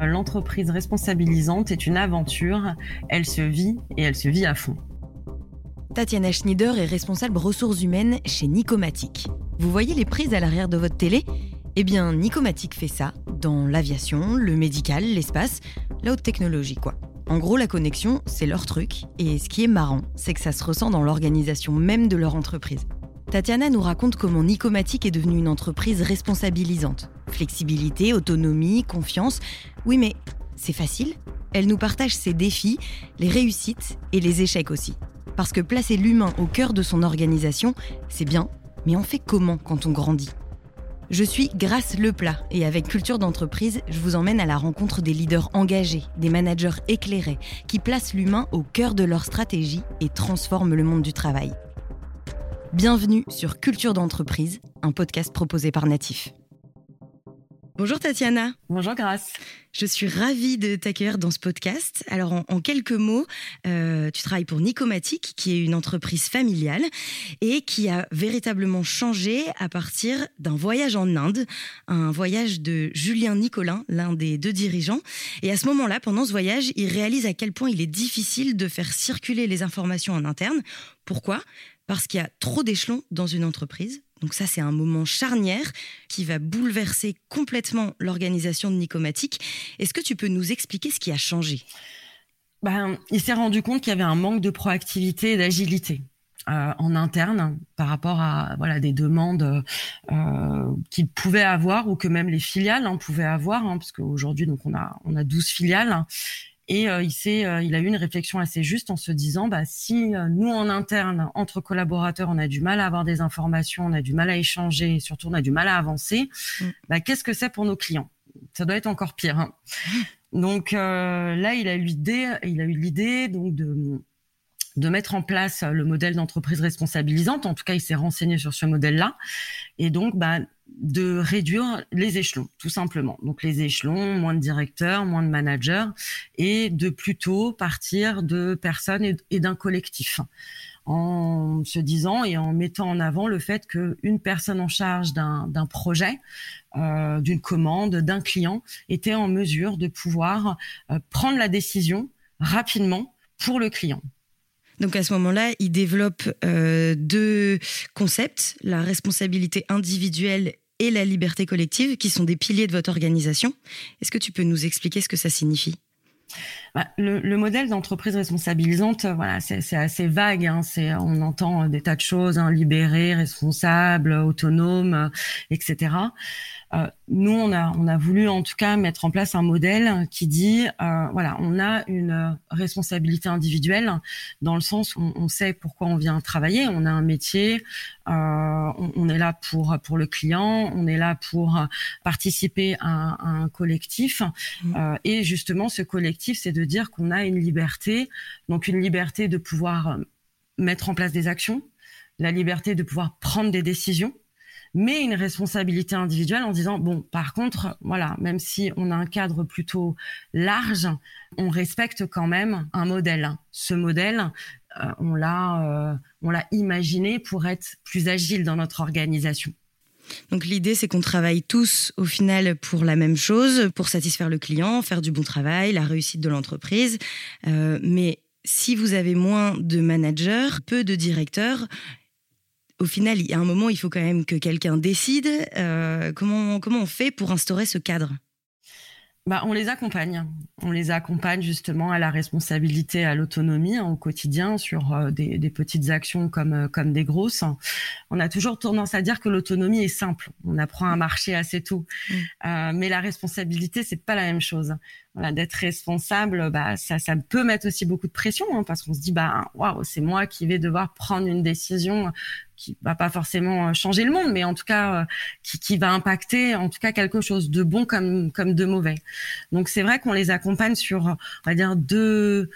L'entreprise responsabilisante est une aventure, elle se vit et elle se vit à fond. Tatiana Schneider est responsable ressources humaines chez Nicomatic. Vous voyez les prises à l'arrière de votre télé? Eh bien, Nicomatic fait ça dans l'aviation, le médical, l'espace, la haute technologie quoi. En gros, la connexion, c'est leur truc, et ce qui est marrant, c'est que ça se ressent dans l'organisation même de leur entreprise. Tatiana nous raconte comment Nicomatic est devenue une entreprise responsabilisante. Flexibilité, autonomie, confiance. Oui, mais c'est facile Elle nous partage ses défis, les réussites et les échecs aussi. Parce que placer l'humain au cœur de son organisation, c'est bien, mais on fait comment quand on grandit? Je suis Grâce Leplat et avec Culture d'entreprise, je vous emmène à la rencontre des leaders engagés, des managers éclairés, qui placent l'humain au cœur de leur stratégie et transforment le monde du travail. Bienvenue sur Culture d'entreprise, un podcast proposé par Natif. Bonjour Tatiana. Bonjour Grâce. Je suis ravie de t'accueillir dans ce podcast. Alors en, quelques mots, euh, tu travailles pour Nicomatic, qui est une entreprise familiale et qui a véritablement changé à partir d'un voyage en Inde, un voyage de Julien Nicolin, l'un des deux dirigeants. Et à ce moment-là, pendant ce voyage, il réalise à quel point il est difficile de faire circuler les informations en interne. Pourquoi? Parce qu'il y a trop d'échelons dans une entreprise donc ça, c'est un moment charnière qui va bouleverser complètement l'organisation de Nicomatic. Est-ce que tu peux nous expliquer ce qui a changé? Ben, Il s'est rendu compte qu'il y avait un manque de proactivité et d'agilité. Euh, en interne par rapport à voilà des demandes euh, qu'il pouvait avoir ou que même les filiales hein, pouvaient avoir hein, parce qu'aujourd'hui donc on a on a 12 filiales et euh, il s'est, euh, il a eu une réflexion assez juste en se disant, bah, si euh, nous en interne, entre collaborateurs, on a du mal à avoir des informations, on a du mal à échanger, et surtout on a du mal à avancer, mm. bah, qu'est-ce que c'est pour nos clients? Ça doit être encore pire. Hein. Donc là, il a eu l'idée, il a eu l'idée donc de de mettre en place le modèle d'entreprise responsabilisante. En tout cas, il s'est renseigné sur ce modèle-là. Et donc, bah, de réduire les échelons, tout simplement. Donc les échelons, moins de directeurs, moins de managers, et de plutôt partir de personnes et, d'un collectif en se disant et en mettant en avant le fait qu'une personne en charge d'un projet, euh, d'une commande, d'un client était en mesure de pouvoir euh, prendre la décision rapidement pour le client. Donc à ce moment-là, il développe euh, deux concepts, la responsabilité individuelle et la liberté collective, qui sont des piliers de votre organisation. Est-ce que tu peux nous expliquer ce que ça signifie? Bah, le, modèle d'entreprise responsabilisante, voilà, c'est assez vague. Hein, on entend des tas de choses, hein, libéré, responsable, autonome, etc. Euh, nous, on a, on a voulu en tout cas mettre en place un modèle qui dit, euh, voilà, on a une responsabilité individuelle dans le sens où on sait pourquoi on vient travailler, on a un métier, euh, on, est là pour pour le client, on est là pour participer à, un collectif, mmh. et justement, ce collectif, c'est de dire qu'on a une liberté, donc une liberté de pouvoir mettre en place des actions, la liberté de pouvoir prendre des décisions mais une responsabilité individuelle en disant bon par contre voilà même si on a un cadre plutôt large on respecte quand même un modèle ce modèle euh, on l'a euh, on l'a imaginé pour être plus agile dans notre organisation donc l'idée, c'est qu'on travaille tous au final pour la même chose, pour satisfaire le client, faire du bon travail, la réussite de l'entreprise. Euh, mais si vous avez moins de managers, peu de directeurs, au final, il y a un moment, il faut quand même que quelqu'un décide. Euh, comment, comment on fait pour instaurer ce cadre? Bah, on les accompagne. On les accompagne justement à la responsabilité, à l'autonomie hein, au quotidien sur euh, des, des, petites actions comme euh, comme des grosses. On a toujours tendance à dire que l'autonomie est simple. On apprend à marcher assez tôt, euh, mais la responsabilité c'est pas la même chose. Voilà, d'être responsable, bah ça ça peut mettre aussi beaucoup de pression hein, parce qu'on se dit bah waouh c'est moi qui vais devoir prendre une décision qui va pas forcément euh, changer le monde, mais en tout cas euh, qui, qui, va impacter en tout cas quelque chose de bon comme comme de mauvais. Donc c'est vrai qu'on les accompagne sur on va dire deux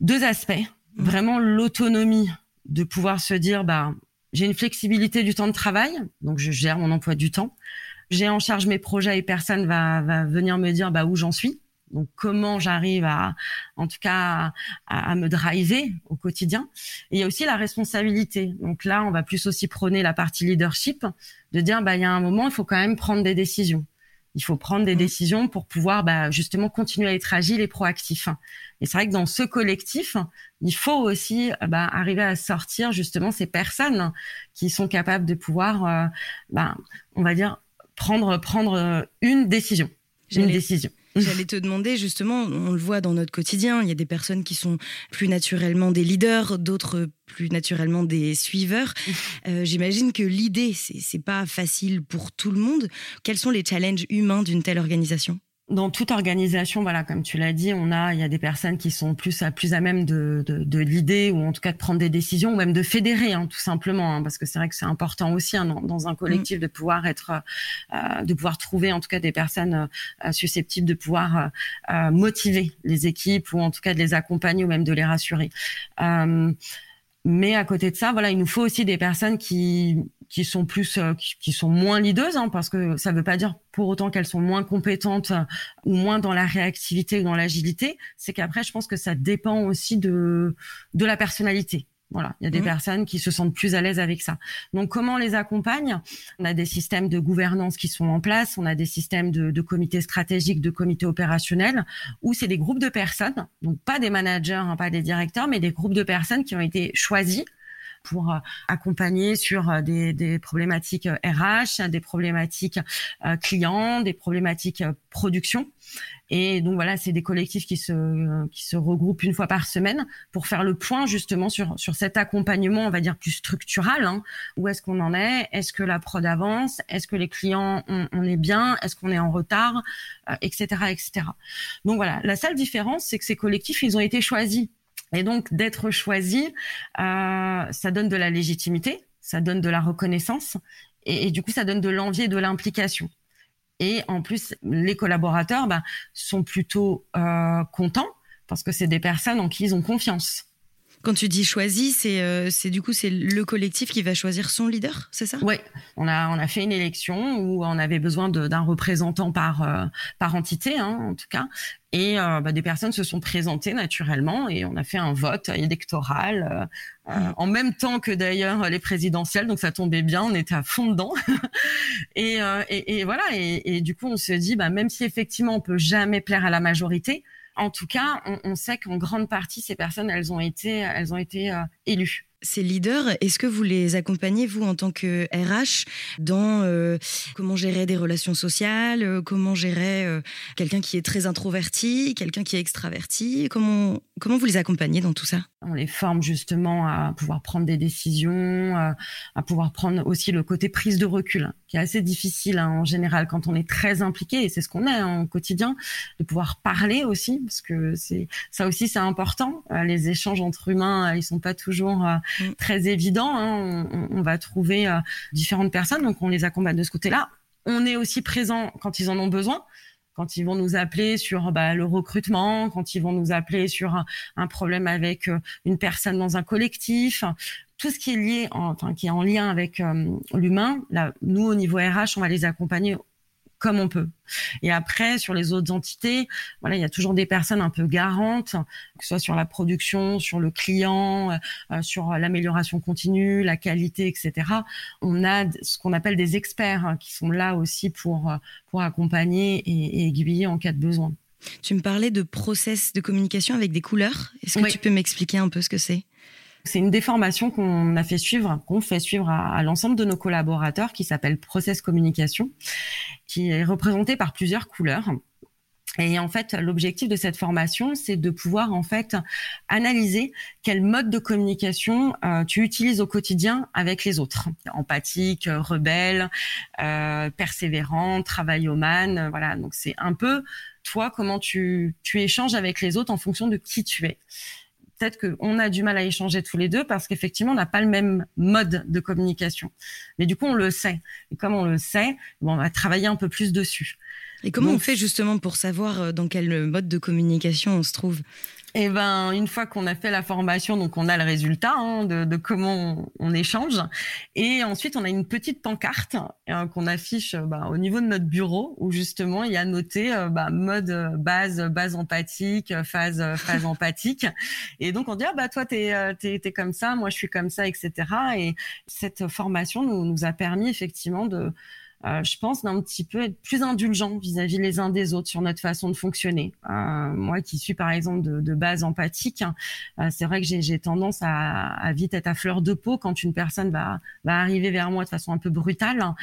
deux aspects. Mmh. Vraiment l'autonomie de pouvoir se dire bah j'ai une flexibilité du temps de travail, donc je gère mon emploi du temps. J'ai en charge mes projets et personne va va venir me dire bah où j'en suis. Donc comment j'arrive à, en tout cas, à, me driver au quotidien. Et il y a aussi la responsabilité. Donc là, on va plus aussi prôner la partie leadership, de dire bah il y a un moment, il faut quand même prendre des décisions. Il faut prendre des mmh. décisions pour pouvoir bah, justement continuer à être agile et proactif. Et c'est vrai que dans ce collectif, il faut aussi bah, arriver à sortir justement ces personnes qui sont capables de pouvoir, euh, bah, on va dire, prendre prendre une décision. Une décision. J'allais te demander justement, on le voit dans notre quotidien, il y a des personnes qui sont plus naturellement des leaders, d'autres plus naturellement des suiveurs. Euh, j'imagine que l'idée, c'est pas facile pour tout le monde. Quels sont les challenges humains d'une telle organisation? Dans toute organisation, voilà, comme tu l'as dit, on a, il y a des personnes qui sont plus à plus à même de, de, de l'idée ou en tout cas de prendre des décisions ou même de fédérer, hein, tout simplement, hein, parce que c'est vrai que c'est important aussi hein, dans, un collectif de pouvoir être, euh, de pouvoir trouver en tout cas des personnes euh, susceptibles de pouvoir euh, motiver les équipes ou en tout cas de les accompagner ou même de les rassurer. Mais à côté de ça, voilà, il nous faut aussi des personnes qui qui sont plus euh, qui, sont moins leaders hein, parce que ça veut pas dire pour autant qu'elles sont moins compétentes euh, ou moins dans la réactivité ou dans l'agilité. C'est qu'après je pense que ça dépend aussi de de la personnalité voilà, il y a des mmh. personnes qui se sentent plus à l'aise avec ça. Donc, comment on les accompagne? On a des systèmes de gouvernance qui sont en place, on a des systèmes de, de comités stratégiques, de comités opérationnels, où c'est des groupes de personnes, donc pas des managers, hein, pas des directeurs, mais des groupes de personnes qui ont été choisis pour euh, accompagner sur euh, des, des problématiques RH, euh, des problématiques clients, des problématiques production. Et donc voilà, c'est des collectifs qui se qui se regroupent une fois par semaine pour faire le point justement sur sur cet accompagnement, on va dire plus structural. Hein. Où est-ce qu'on en est? Est-ce que la prod avance? Est-ce que les clients on, est bien? Est-ce qu'on est en retard? Etc. Etc. Donc voilà, la seule différence, c'est que ces collectifs, ils ont été choisis et donc d'être choisi, euh, ça donne de la légitimité, ça donne de la reconnaissance, et, du coup ça donne de l'envie et de l'implication. Et en plus, les collaborateurs bah, sont plutôt euh, contents parce que c'est des personnes en qui ils ont confiance. Quand tu dis choisi, c'est euh, du coup c'est le collectif qui va choisir son leader, c'est ça? Oui, on a on a fait une élection où on avait besoin d'un représentant par euh, par entité, hein, en tout cas, et euh, bah, des personnes se sont présentées naturellement et on a fait un vote électoral mmh. en même temps que d'ailleurs les présidentielles, donc ça tombait bien, on était à fond dedans. et, et, et, voilà, et, et, du coup on se dit, bah, même si effectivement on peut jamais plaire à la majorité, en tout cas, on, sait qu'en grande partie, ces personnes, elles ont été, elles ont été euh, élues. Ces leaders, est-ce que vous les accompagnez, vous, en tant que RH, dans euh, comment gérer des relations sociales, euh, comment gérer quelqu'un qui est très introverti, quelqu'un qui est extraverti? Comment, comment vous les accompagnez dans tout ça? On les forme justement à pouvoir prendre des décisions, à pouvoir prendre aussi le côté prise de recul qui est assez difficile hein, en général quand on est très impliqué et c'est ce qu'on est en hein, quotidien de pouvoir parler aussi parce que c'est ça aussi c'est important euh, les échanges entre humains euh, ils sont pas toujours euh, mm. très évidents hein. on, on, va trouver différentes personnes donc on les accompagne de ce côté-là on est aussi présent quand ils en ont besoin quand ils vont nous appeler sur bah, le recrutement, quand ils vont nous appeler sur un, problème avec une personne dans un collectif, tout ce qui est lié, enfin qui est en lien avec euh, l'humain, là, nous au niveau RH, on va les accompagner comme on peut. Et après, sur les autres entités, voilà, il y a toujours des personnes un peu garantes, que ce soit sur la production, sur le client, euh, euh, sur l'amélioration continue, la qualité, etc. On a ce qu'on appelle des experts hein, qui sont là aussi pour pour accompagner et, et, aiguiller en cas de besoin. Tu me parlais de process de communication avec des couleurs. Est-ce que tu peux m'expliquer un peu ce que c'est? C'est une déformation qu'on a fait suivre, qu'on fait suivre à, l'ensemble de nos collaborateurs, qui s'appelle Process Communication, qui est représentée par plusieurs couleurs. Et en fait, l'objectif de cette formation, c'est de pouvoir en fait analyser quel mode de communication euh, tu utilises au quotidien avec les autres. Empathique, rebelle, euh, persévérant, travaillomane, euh, voilà. Donc c'est un peu toi comment tu tu échanges avec les autres en fonction de qui tu es peut-être qu'on a du mal à échanger tous les deux parce qu'effectivement, on n'a pas le même mode de communication. Mais du coup, on le sait. Et comme on le sait, bon, on va travailler un peu plus dessus. Et comment on fait justement pour savoir dans quel mode de communication on se trouve? Et eh ben, une fois qu'on a fait la formation, donc on a le résultat hein, de, de, comment on, échange. Et ensuite, on a une petite pancarte euh, qu'on affiche bah, au niveau de notre bureau, où justement il y a noté euh, bah, mode euh, base, base empathique, phase, phase empathique. Et donc on dit ah bah toi t'es t'es es comme ça, moi je suis comme ça, etc. Et cette formation nous, nous a permis effectivement de euh, je pense d'un petit peu être plus indulgent vis-à-vis les uns des autres sur notre façon de fonctionner. Euh, moi qui suis par exemple de, de base empathique, euh, c'est vrai que j'ai tendance à, à, vite être à fleur de peau quand une personne va, va arriver vers moi de façon un peu brutale.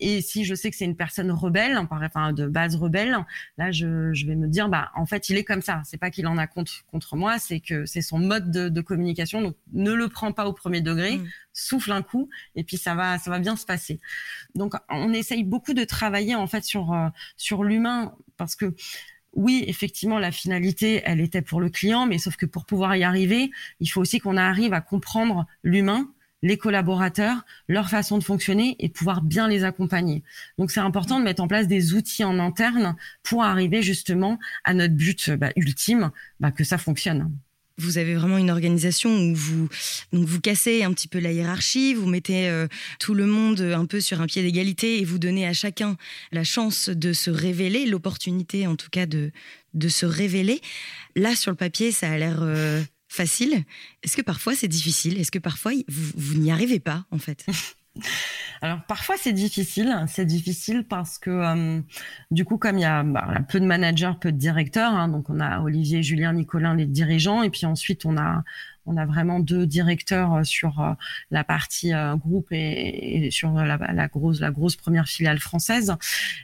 Et si je sais que c'est une personne rebelle, enfin de base rebelle, là je, je, vais me dire bah en fait il est comme ça. C'est pas qu'il en a contre contre moi, c'est que c'est son mode de, de, communication. Donc ne le prends pas au premier degré, mm. souffle un coup et puis ça va ça va bien se passer. Donc on essaye beaucoup de travailler en fait sur euh, sur l'humain parce que oui, effectivement, la finalité, elle était pour le client, mais sauf que pour pouvoir y arriver, il faut aussi qu'on arrive à comprendre l'humain les collaborateurs, leur façon de fonctionner et pouvoir bien les accompagner. Donc c'est important de mettre en place des outils en interne pour arriver justement à notre but bah, ultime, bah, que ça fonctionne. Vous avez vraiment une organisation où vous donc vous cassez un petit peu la hiérarchie, vous mettez euh, tout le monde un peu sur un pied d'égalité et vous donnez à chacun la chance de se révéler, l'opportunité en tout cas de de se révéler. Là sur le papier, ça a l'air euh, facile. Est-ce que parfois c'est difficile? Est-ce que parfois vous, n'y arrivez pas en fait? Alors parfois c'est difficile, c'est difficile parce que euh, du coup comme il y a bah, peu de managers, peu de directeurs, hein, donc on a Olivier, Julien, Nicolas les dirigeants et puis ensuite on a on a vraiment deux directeurs euh, sur euh, la partie groupe et, sur la, grosse la grosse première filiale française.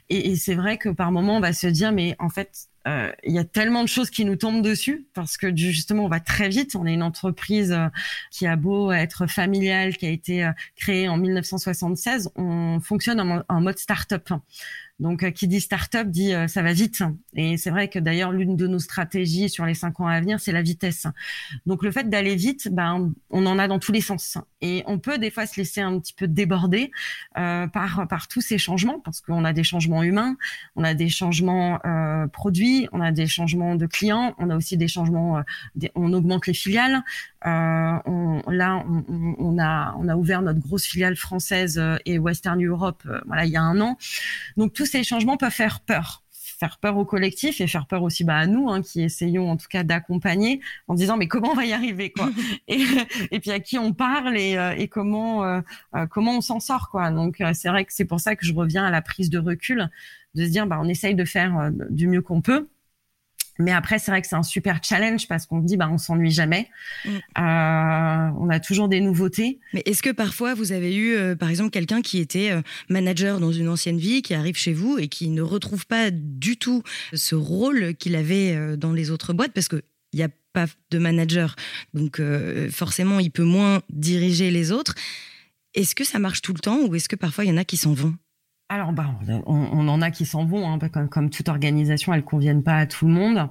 Et, et c'est vrai que par moment on va se dire mais en fait il y a tellement de choses qui nous tombent dessus parce que justement on va très vite. On est une entreprise euh, qui a beau être familiale, qui a été euh, créée en 1976, on fonctionne en, en mode start-up. Donc, qui dit start-up dit ça va vite. Et c'est vrai que d'ailleurs, l'une de nos stratégies sur les cinq ans à venir, c'est la vitesse. Donc, le fait d'aller vite, ben, on en a dans tous les sens. Et on peut des fois se laisser un petit peu déborder euh, par par tous ces changements, parce qu'on a des changements humains, on a des changements euh, produits, on a des changements de clients, on a aussi des changements, euh, on augmente les filiales. Euh, on, là, on, on, a on a ouvert notre grosse filiale française euh, et Western Europe, voilà, il y a un an. Donc tous ces changements peuvent faire peur. Faire peur au collectif et faire peur aussi bah, à nous hein, qui essayons en tout cas d'accompagner en disant mais comment on va y arriver quoi et, et puis à qui on parle et, euh, et comment euh, euh, comment on s'en sort quoi. Donc c'est vrai que c'est pour ça que je reviens à la prise de recul de se dire bah on essaye de faire du mieux qu'on peut mais après, c'est vrai que c'est un super challenge parce qu'on dit, bah, on s'ennuie jamais. Mm. Euh, on a toujours des nouveautés. Mais est-ce que parfois vous avez eu, euh, par exemple, quelqu'un qui était euh, manager dans une ancienne vie, qui arrive chez vous et qui ne retrouve pas du tout ce rôle qu'il avait dans les autres boîtes? Parce que il n'y a pas de manager, donc forcément, il peut moins diriger les autres. Est-ce que ça marche tout le temps ou est-ce que parfois il y en a qui s'en vont? Alors, bah, on, en a qui s'en vont, hein, comme, comme, toute organisation, elles conviennent pas à tout le monde.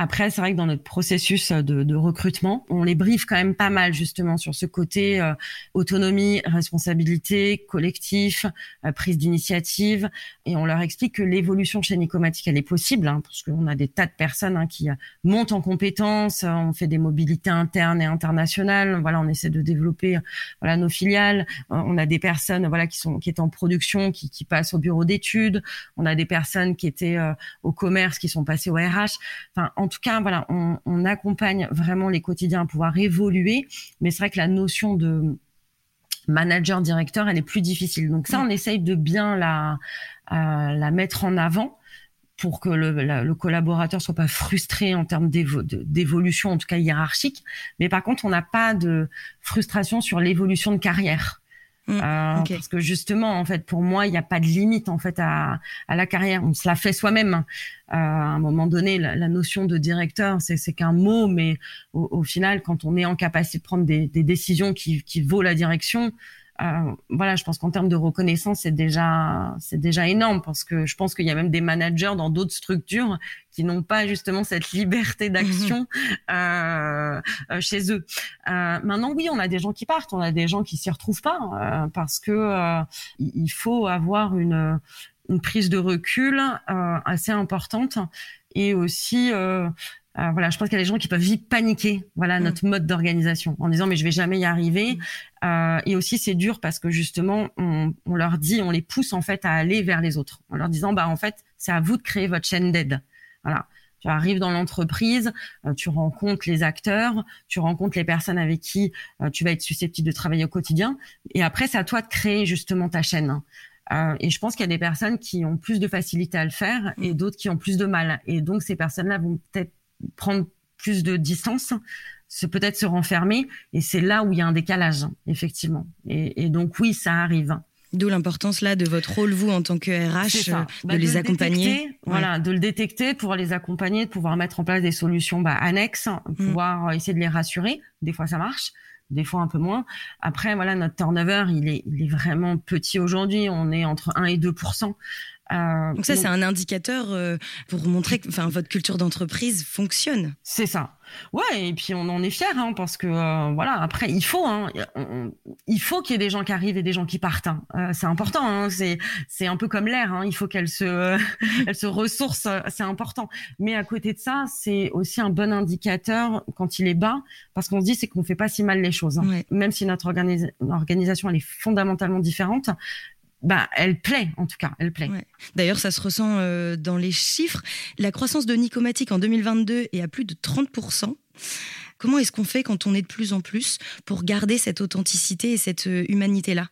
Après, c'est vrai que dans notre processus de, de, recrutement, on les briefe quand même pas mal justement sur ce côté euh, autonomie, responsabilité, collectif, euh, prise d'initiative, et on leur explique que l'évolution chez Nicomatic elle est possible, hein, parce qu'on a des tas de personnes hein, qui euh, montent en compétences, on fait des mobilités internes et internationales, voilà, on essaie de développer voilà nos filiales, on a des personnes voilà qui sont qui étaient en production, qui, qui passent au bureau d'études, on a des personnes qui étaient au commerce, qui sont passées au RH, enfin en tout cas, voilà, on, accompagne vraiment les quotidiens à pouvoir évoluer. Mais c'est vrai que la notion de manager directeur, elle est plus difficile. Donc ça, on essaye de bien la euh, la mettre en avant pour que le, le, collaborateur soit pas frustré en termes d'évolution, en tout cas hiérarchique. Mais par contre, on n'a pas de frustration sur l'évolution de carrière. Mm, euh, parce que justement, en fait, pour moi, il n'y a pas de limite en fait à, à la carrière. On se la fait soi-même. Euh, à un moment donné, la, la notion de directeur, c'est qu'un mot, mais au, au, final, quand on est en capacité de prendre des, des décisions qui, qui vaut la direction, euh, voilà, je pense qu'en termes de reconnaissance, c'est déjà c'est déjà énorme parce que je pense qu'il y a même des managers dans d'autres structures qui n'ont pas justement cette liberté d'action euh, euh, chez eux. Euh, maintenant, oui, on a des gens qui partent, on a des gens qui s'y retrouvent pas euh, parce que il faut avoir une une prise de recul assez importante et aussi euh, voilà, je pense qu'il y a des gens qui peuvent vite paniquer, voilà, mm. notre mode d'organisation, en disant mais je vais jamais y arriver. Mm. Euh, et aussi c'est dur parce que justement on, on, leur dit, on les pousse en fait à aller vers les autres, en leur disant bah en fait c'est à vous de créer votre chaîne d'aide. Voilà. Tu arrives dans l'entreprise, euh, tu rencontres les acteurs, tu rencontres les personnes avec qui euh, tu vas être susceptible de travailler au quotidien. Et après, c'est à toi de créer justement ta chaîne. Euh, et je pense qu'il y a des personnes qui ont plus de facilité à le faire et mm. d'autres qui ont plus de mal. Et donc, ces personnes-là vont peut-être prendre plus de distance, c'est peut-être se renfermer, et c'est là où il y a un décalage, effectivement. Et, donc oui, ça arrive. D'où l'importance là de votre rôle vous en tant que RH euh, de, bah, les accompagner, voilà, de le détecter, pour les accompagner, de pouvoir mettre en place des solutions bah, annexes, mm. pouvoir essayer de les rassurer. Des fois ça marche, des fois un peu moins. Après voilà, notre turnover il est, il est vraiment petit aujourd'hui. On est entre 1 et 2 euh, donc ça, c'est un indicateur euh, pour montrer que votre culture d'entreprise fonctionne. C'est ça. Ouais, et puis on en est fiers, hein, parce que euh, voilà. Après, il faut, hein, il faut qu'il y ait des gens qui arrivent et des gens qui partent. Hein. c'est important. Hein, c'est c'est un peu comme l'air. Hein, il faut qu'elle se elle se ressource. C'est important. Mais à côté de ça, c'est aussi un bon indicateur quand il est bas, parce qu'on se dit c'est qu'on fait pas si mal les choses. Même si notre organisation elle est fondamentalement différente, bah, elle plaît en tout cas, elle plaît. D'ailleurs, ça se ressent euh, dans les chiffres. La croissance de Nicomatic en 2022 est à plus de 30%. Comment est-ce qu'on fait quand on est de plus en plus pour garder cette authenticité et cette euh, humanité-là?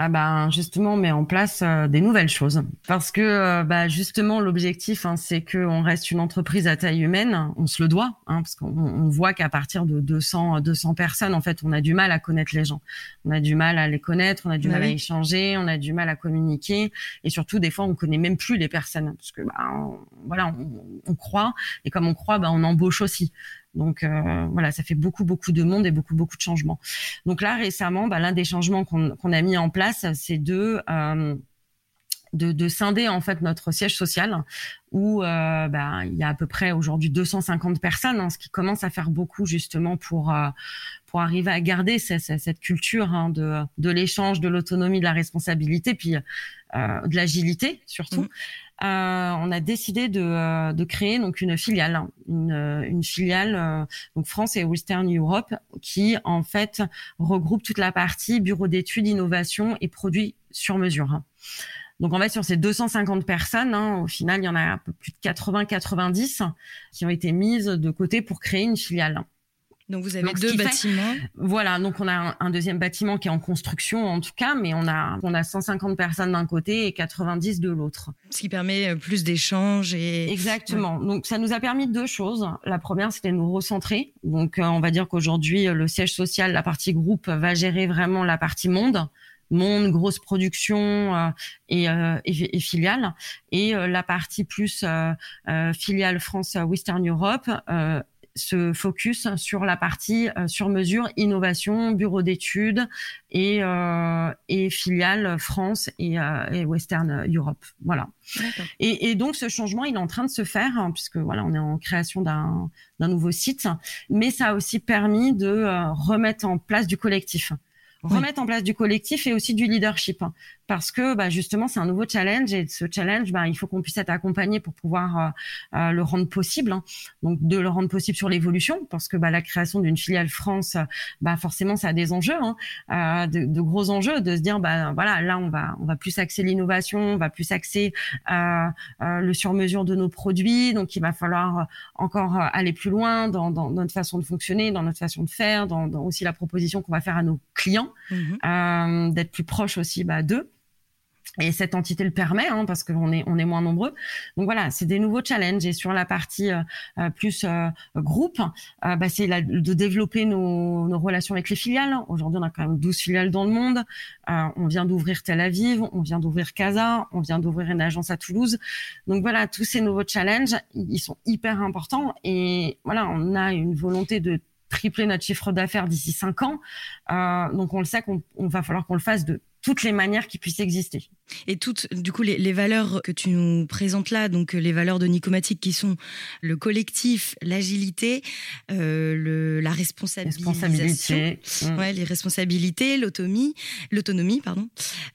Ah ben justement on met en place euh, des nouvelles choses. Parce que euh, bah justement l'objectif hein, c'est que on reste une entreprise à taille humaine. On se le doit hein, parce qu'on on voit qu'à partir de 200 200 personnes en fait on a du mal à connaître les gens. On a du mal à les connaître on a du bah mal à échanger on a du mal à communiquer. Et surtout des fois on connaît même plus les personnes parce que bah, voilà on, on, croit. Et comme on croit bah on embauche aussi donc euh, voilà, ça fait beaucoup beaucoup de monde et beaucoup beaucoup de changements. Donc là récemment, bah, l'un des changements qu'on a mis en place, c'est de euh, de, de, scinder en fait notre siège social où euh, bah, il y a à peu près aujourd'hui 250 personnes, hein, ce qui commence à faire beaucoup justement pour euh, pour arriver à garder cette, cette culture hein, de, de l'échange, de l'autonomie, de la responsabilité, puis euh, de l'agilité surtout. Mmh. Euh, on a décidé de, euh, de, créer donc une filiale, hein, une, une filiale donc France et Western Europe qui en fait regroupe toute la partie bureau d'études, innovation et produits sur mesure. Donc en fait sur ces 250 personnes, hein, au final il y en a un peu plus de 80-90 qui ont été mises de côté pour créer une filiale. Donc vous avez deux bâtiments. voilà, donc on a un, deuxième bâtiment qui est en construction en tout cas, mais on a on a 150 personnes d'un côté et 90 de l'autre. Ce qui permet euh, plus d'échanges et exactement. Donc ça nous a permis deux choses. La première, c'était de nous recentrer. Donc euh, on va dire qu'aujourd'hui le siège social, la partie groupe, va gérer vraiment la partie monde monde, grosse production euh, et, euh, et, et, filiale. Et la partie plus filiale France Western Europe se focus sur la partie euh, sur mesure, innovation, bureau d'études et, euh, et filiale France et, euh, et, Western Europe. Voilà. Et, et, donc ce changement, il est en train de se faire hein, puisque voilà, on est en création d'un nouveau site, mais ça a aussi permis de remettre en place du collectif remettre en place du collectif et aussi du leadership parce que bah, justement c'est un nouveau challenge et ce challenge bah, il faut qu'on puisse être accompagné pour pouvoir euh, euh, le rendre possible hein. donc de le rendre possible sur l'évolution parce que bah, la création d'une filiale France bah, forcément ça a des enjeux hein, euh, de, de, gros enjeux de se dire bah voilà là on va on va plus axer l'innovation on va plus axer euh, euh, le sur mesure de nos produits. Donc il va falloir encore aller plus loin dans, dans, notre façon de fonctionner dans notre façon de faire dans, dans aussi la proposition qu'on va faire à nos clients mmh. d'être plus proche aussi bah, d'eux et cette entité le permet hein, parce qu'on est on est moins nombreux. Donc voilà, c'est des nouveaux challenges. Et sur la partie euh, euh, plus euh, groupe, bah, c'est de développer nos, nos, relations avec les filiales. Aujourd'hui, on a quand même 12 filiales dans le monde. on vient d'ouvrir Tel Aviv, on vient d'ouvrir Casa, on vient d'ouvrir une agence à Toulouse. Donc voilà, tous ces nouveaux challenges, ils sont hyper importants. Et voilà, on a une volonté de tripler notre chiffre d'affaires d'ici cinq ans. donc on le sait qu'on va falloir qu'on le fasse de toutes les manières qui puissent exister. Et toutes, du coup, les, valeurs que tu nous présentes là, donc les valeurs de Nicomatique qui sont le collectif, l'agilité, euh, la responsabilité, mmh. ouais, les responsabilités, l'autonomie, l'autonomie, pardon.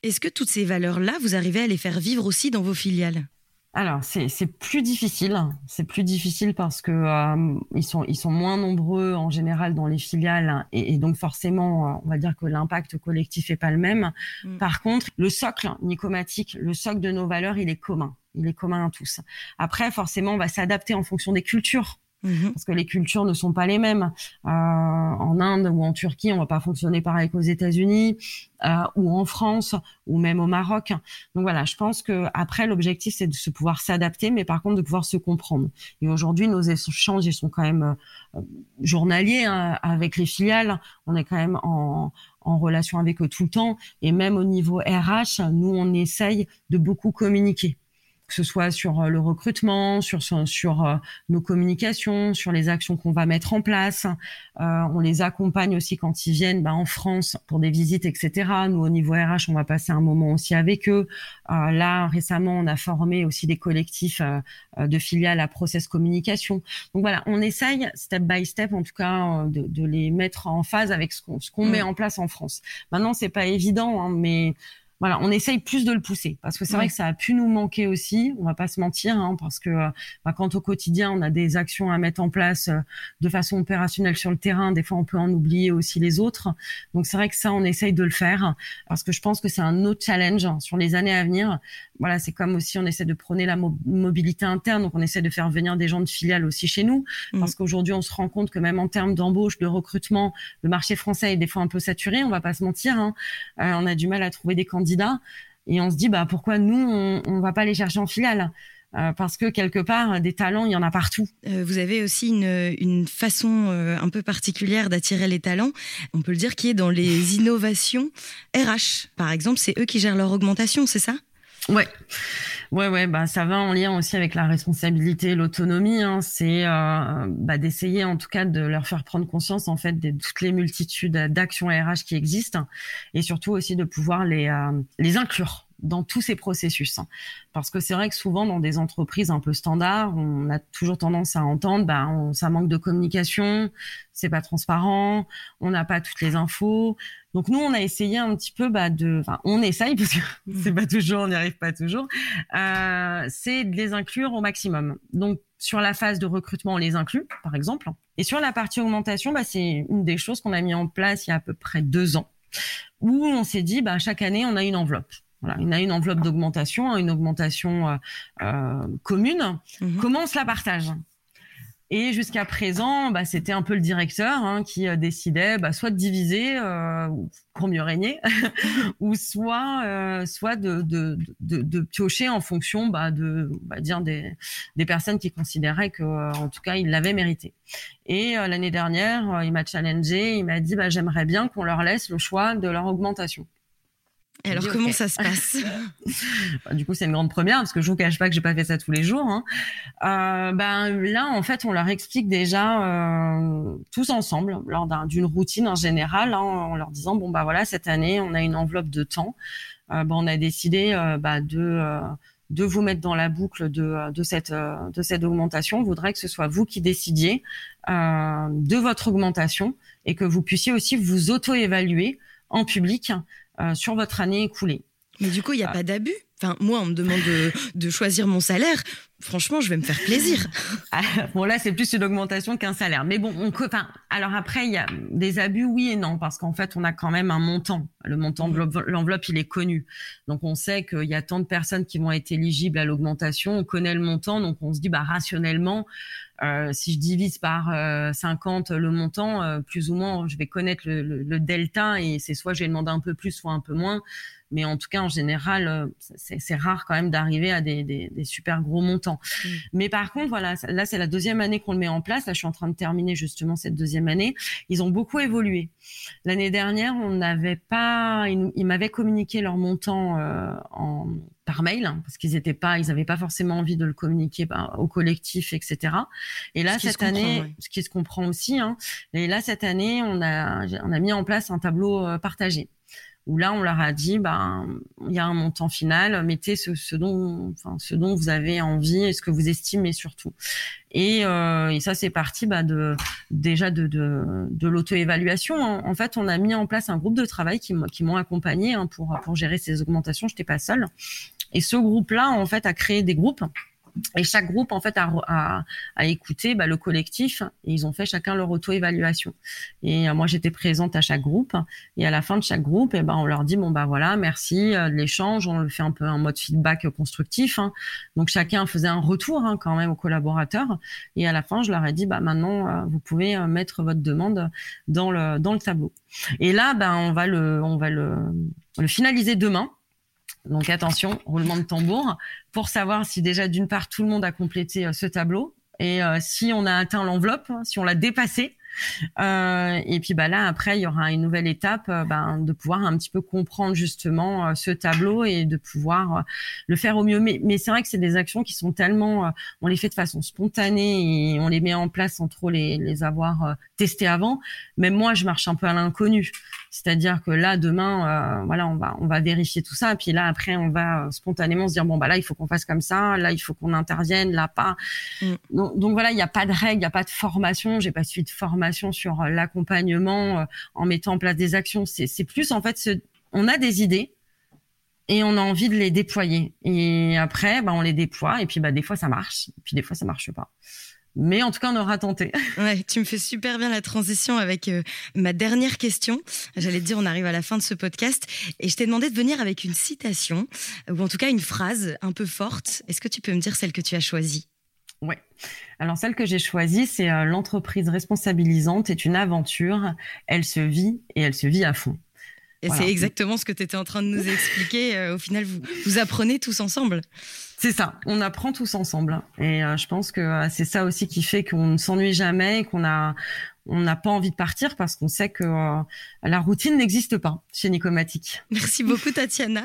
Est-ce que toutes ces valeurs-là, vous arrivez à les faire vivre aussi dans vos filiales? Alors c'est plus difficile, c'est plus difficile parce que euh, ils sont ils sont moins nombreux en général dans les filiales et, donc forcément on va dire que l'impact collectif est pas le même. Mm. Par contre le socle nicomatique, le socle de nos valeurs, il est commun, il est commun à tous. Après forcément on va s'adapter en fonction des cultures. Mhm. parce que les cultures ne sont pas les mêmes. Euh, en Inde ou en Turquie, on va pas fonctionner pareil qu'aux États-Unis euh, ou en France ou même au Maroc. Donc voilà, je pense que après l'objectif c'est de se pouvoir s'adapter, mais par contre de pouvoir se comprendre. Et aujourd'hui, nos échanges ils sont quand même euh, journaliers hein, avec les filiales. On est quand même en en relation avec eux tout le temps et même au niveau RH, nous on essaye de beaucoup communiquer que ce soit sur euh, le recrutement, sur sur euh, nos communications, sur les actions qu'on va mettre en place. Euh, on les accompagne aussi quand ils viennent bah, en France pour des visites, etc. Nous, au niveau RH, on va passer un moment aussi avec eux. là, récemment, on a formé aussi des collectifs de filiales à Process Communication. Donc voilà, on essaye step by step, en tout cas, de, de les mettre en phase avec ce qu'on qu'on mmh. met en place en France. Maintenant, c'est pas évident, hein, mais voilà, on essaye plus de le pousser parce que c'est vrai que ça a pu nous manquer aussi. On va pas se mentir, hein, parce que euh, bah, quand au quotidien on a des actions à mettre en place euh, de façon opérationnelle sur le terrain, des fois on peut en oublier aussi les autres. Donc c'est vrai que ça, on essaye de le faire parce que je pense que c'est un autre challenge sur les années à venir. Voilà, c'est comme aussi on essaie de prôner la mobilité interne, donc on essaie de faire venir des gens de filiales aussi chez nous mmh. parce qu'aujourd'hui on se rend compte que même en termes d'embauche, de recrutement, le marché français est des fois un peu saturé. On va pas se mentir, hein. euh, on a du mal à trouver des candidats et on se dit bah pourquoi nous on, on va pas les chercher en filiale? Euh, parce que quelque part des talents il y en a partout. Euh, vous avez aussi une, une façon euh, un peu particulière d'attirer les talents, on peut le dire qui est dans les innovations RH par exemple, c'est eux qui gèrent leur augmentation, c'est ça? Ouais. Ouais, ouais, bah ça va en lien aussi avec la responsabilité, l'autonomie. Hein. C'est euh, bah, d'essayer en tout cas de leur faire prendre conscience en fait de toutes les multitudes d'actions RH qui existent et surtout aussi de pouvoir les euh, les inclure dans tous ces processus. Hein. Parce que c'est vrai que souvent dans des entreprises un peu standards, on a toujours tendance à entendre, bah, ça manque de communication, c'est pas transparent, on n'a pas toutes les infos. Donc nous, on a essayé un petit peu bah, de, enfin, on essaye parce que c'est pas toujours, on n'y arrive pas toujours. Euh, c'est de les inclure au maximum. Donc sur la phase de recrutement, on les inclut, par exemple. Et sur la partie augmentation, bah, c'est une des choses qu'on a mis en place il y a à peu près deux ans, où on s'est dit, bah, chaque année, on a une enveloppe. Voilà, il a une enveloppe d'augmentation, une augmentation euh, euh, commune. Mhm. Comment on se la partage? Et jusqu'à présent, bah, c'était un peu le directeur hein, qui euh, décidait bah, soit de diviser euh, pour mieux régner, ou soit, euh, soit de, de, de, de, piocher en fonction bah, de, va dire des, des personnes qui considéraient que, en tout cas, ils l'avaient mérité. Et l'année dernière, il m'a challengé, il m'a dit, bah, j'aimerais bien qu'on leur laisse le choix de leur augmentation alors comment ça se passe? Bah, Du coup, c'est une grande première parce que je vous cache pas que j'ai pas fait ça tous les jours. Hein. Euh, ben là, en fait, on leur explique déjà euh, tous ensemble lors d'une routine en général, hein, en leur disant bon bah voilà cette année on a une enveloppe de temps. Euh, ben, on a décidé bah, de de vous mettre dans la boucle de, de cette de cette augmentation. On voudrait que ce soit vous qui décidiez de votre augmentation et que vous puissiez aussi vous auto-évaluer en public euh, sur votre année écoulée. Mais du coup, il n'y a euh, pas d'abus Enfin, moi, on me demande de, choisir mon salaire. Franchement, je vais me faire plaisir. Ah, bon, là, c'est plus une augmentation qu'un salaire. Mais bon, on, enfin, alors après, il y a des abus, oui et non, parce qu'en fait, on a quand même un montant. Le montant de l'enveloppe, il est connu. Donc, on sait qu'il y a tant de personnes qui vont être éligibles à l'augmentation. On connaît le montant, donc on se dit, bah, rationnellement, euh, si je divise par 50 euh, le montant, euh, plus ou moins, je vais connaître le, le delta et c'est soit j'ai demandé un peu plus, soit un peu moins. Mais en tout cas, en général, c'est rare quand même d'arriver à des, des, des, super gros montants. Mm. Mais par contre, voilà, là, c'est la deuxième année qu'on le met en place. Là, je suis en train de terminer justement cette deuxième année. Ils ont beaucoup évolué. L'année dernière, on n'avait pas, ils, m'avaient communiqué leur montant en par mail hein, parce qu'ils étaient pas, ils n'avaient pas forcément envie de le communiquer bah, au collectif, etc. Et là cette année, ce qui se comprend aussi. Hein, et là cette année, on a on a mis en place un tableau euh, partagé où là, on leur a dit, ben, il y a un montant final, mettez ce, dont, enfin, ce dont vous avez envie et ce que vous estimez surtout. Et, euh, et ça, c'est parti bah, de déjà de, de, de l'auto-évaluation. En, fait, on a mis en place un groupe de travail qui, qui m'ont accompagné hein, pour, pour gérer ces augmentations. Je n'étais pas seule. Et ce groupe-là, en fait, a créé des groupes et chaque groupe, en fait, a, a, a écouté bah, le collectif et ils ont fait chacun leur auto-évaluation. Et euh, moi, j'étais présente à chaque groupe. Et à la fin de chaque groupe, eh ben, on leur dit, bon, bah voilà, merci euh, de l'échange. On le fait un peu en mode feedback constructif. Hein. Donc, chacun faisait un retour hein, quand même aux collaborateurs. Et à la fin, je leur ai dit, bah maintenant, euh, vous pouvez mettre votre demande dans le, dans le tableau. Et là, ben, on va le, on va le, le finaliser demain. Donc attention, roulement de tambour, pour savoir si déjà d'une part tout le monde a complété euh, ce tableau et euh, si on a atteint l'enveloppe, hein, si on l'a dépassé. Euh, et puis bah là après il y aura une nouvelle étape ben, de pouvoir un petit peu comprendre justement ce tableau et de pouvoir le faire au mieux. Mais, mais c'est vrai que c'est des actions qui sont tellement, on les fait de façon spontanée et on les met en place sans trop les, les avoir testées avant. Même moi je marche un peu à l'inconnu. C'est-à-dire que là, demain, euh, voilà, on va on va vérifier tout ça, et puis là après, on va euh, spontanément se dire bon bah là, il faut qu'on fasse comme ça, là, il faut qu'on intervienne, là pas. Mm. Donc, voilà, il n'y a pas de règle, il n'y a pas de formation. J'ai pas suivi de formation sur euh, l'accompagnement en mettant en place des actions. C'est plus en fait, ce, on a des idées et on a envie de les déployer. Et après, bah, on les déploie, et puis bah des fois ça marche, et puis des fois ça marche pas. Mais en tout cas, on aura tenté. Ouais, tu me fais super bien la transition avec euh, ma dernière question. J'allais te dire, on arrive à la fin de ce podcast et je t'ai demandé de venir avec une citation ou en tout cas une phrase un peu forte. Est-ce que tu peux me dire celle que tu as choisie? Oui. Alors celle que j'ai choisie, c'est euh, l'entreprise responsabilisante est une aventure. Elle se vit et elle se vit à fond. Et c'est exactement ce que tu étais en train de nous expliquer. Euh, au final, vous, vous apprenez tous ensemble. C'est ça, on apprend tous ensemble. Et euh, je pense que euh, c'est ça aussi qui fait qu'on ne s'ennuie jamais, qu'on a, on n'a pas envie de partir parce qu'on sait que euh, la routine n'existe pas chez Nicomatique. Merci beaucoup Tatiana.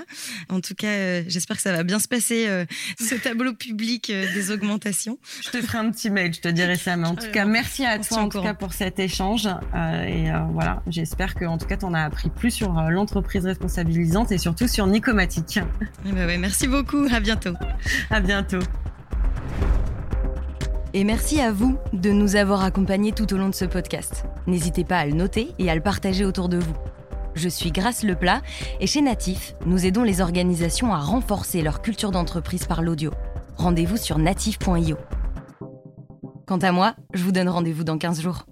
En tout cas, j'espère que ça va bien se passer ce tableau public des augmentations. Je te ferai un petit mail, je te dirai ça. Mais en tout cas, merci à toi en tout cas pour cet échange. et voilà, j'espère que en tout cas, tu en as appris plus sur l'entreprise responsabilisante et surtout sur Nicomatique. Ben ouais, merci beaucoup. À bientôt. À bientôt. Et merci à vous de nous avoir accompagnés tout au long de ce podcast. N'hésitez pas à le noter et à le partager autour de vous. Je suis Grace Leplat et chez Natif, nous aidons les organisations à renforcer leur culture d'entreprise par l'audio. Rendez-vous sur natif.io. Quant à moi, je vous donne rendez-vous dans 15 jours.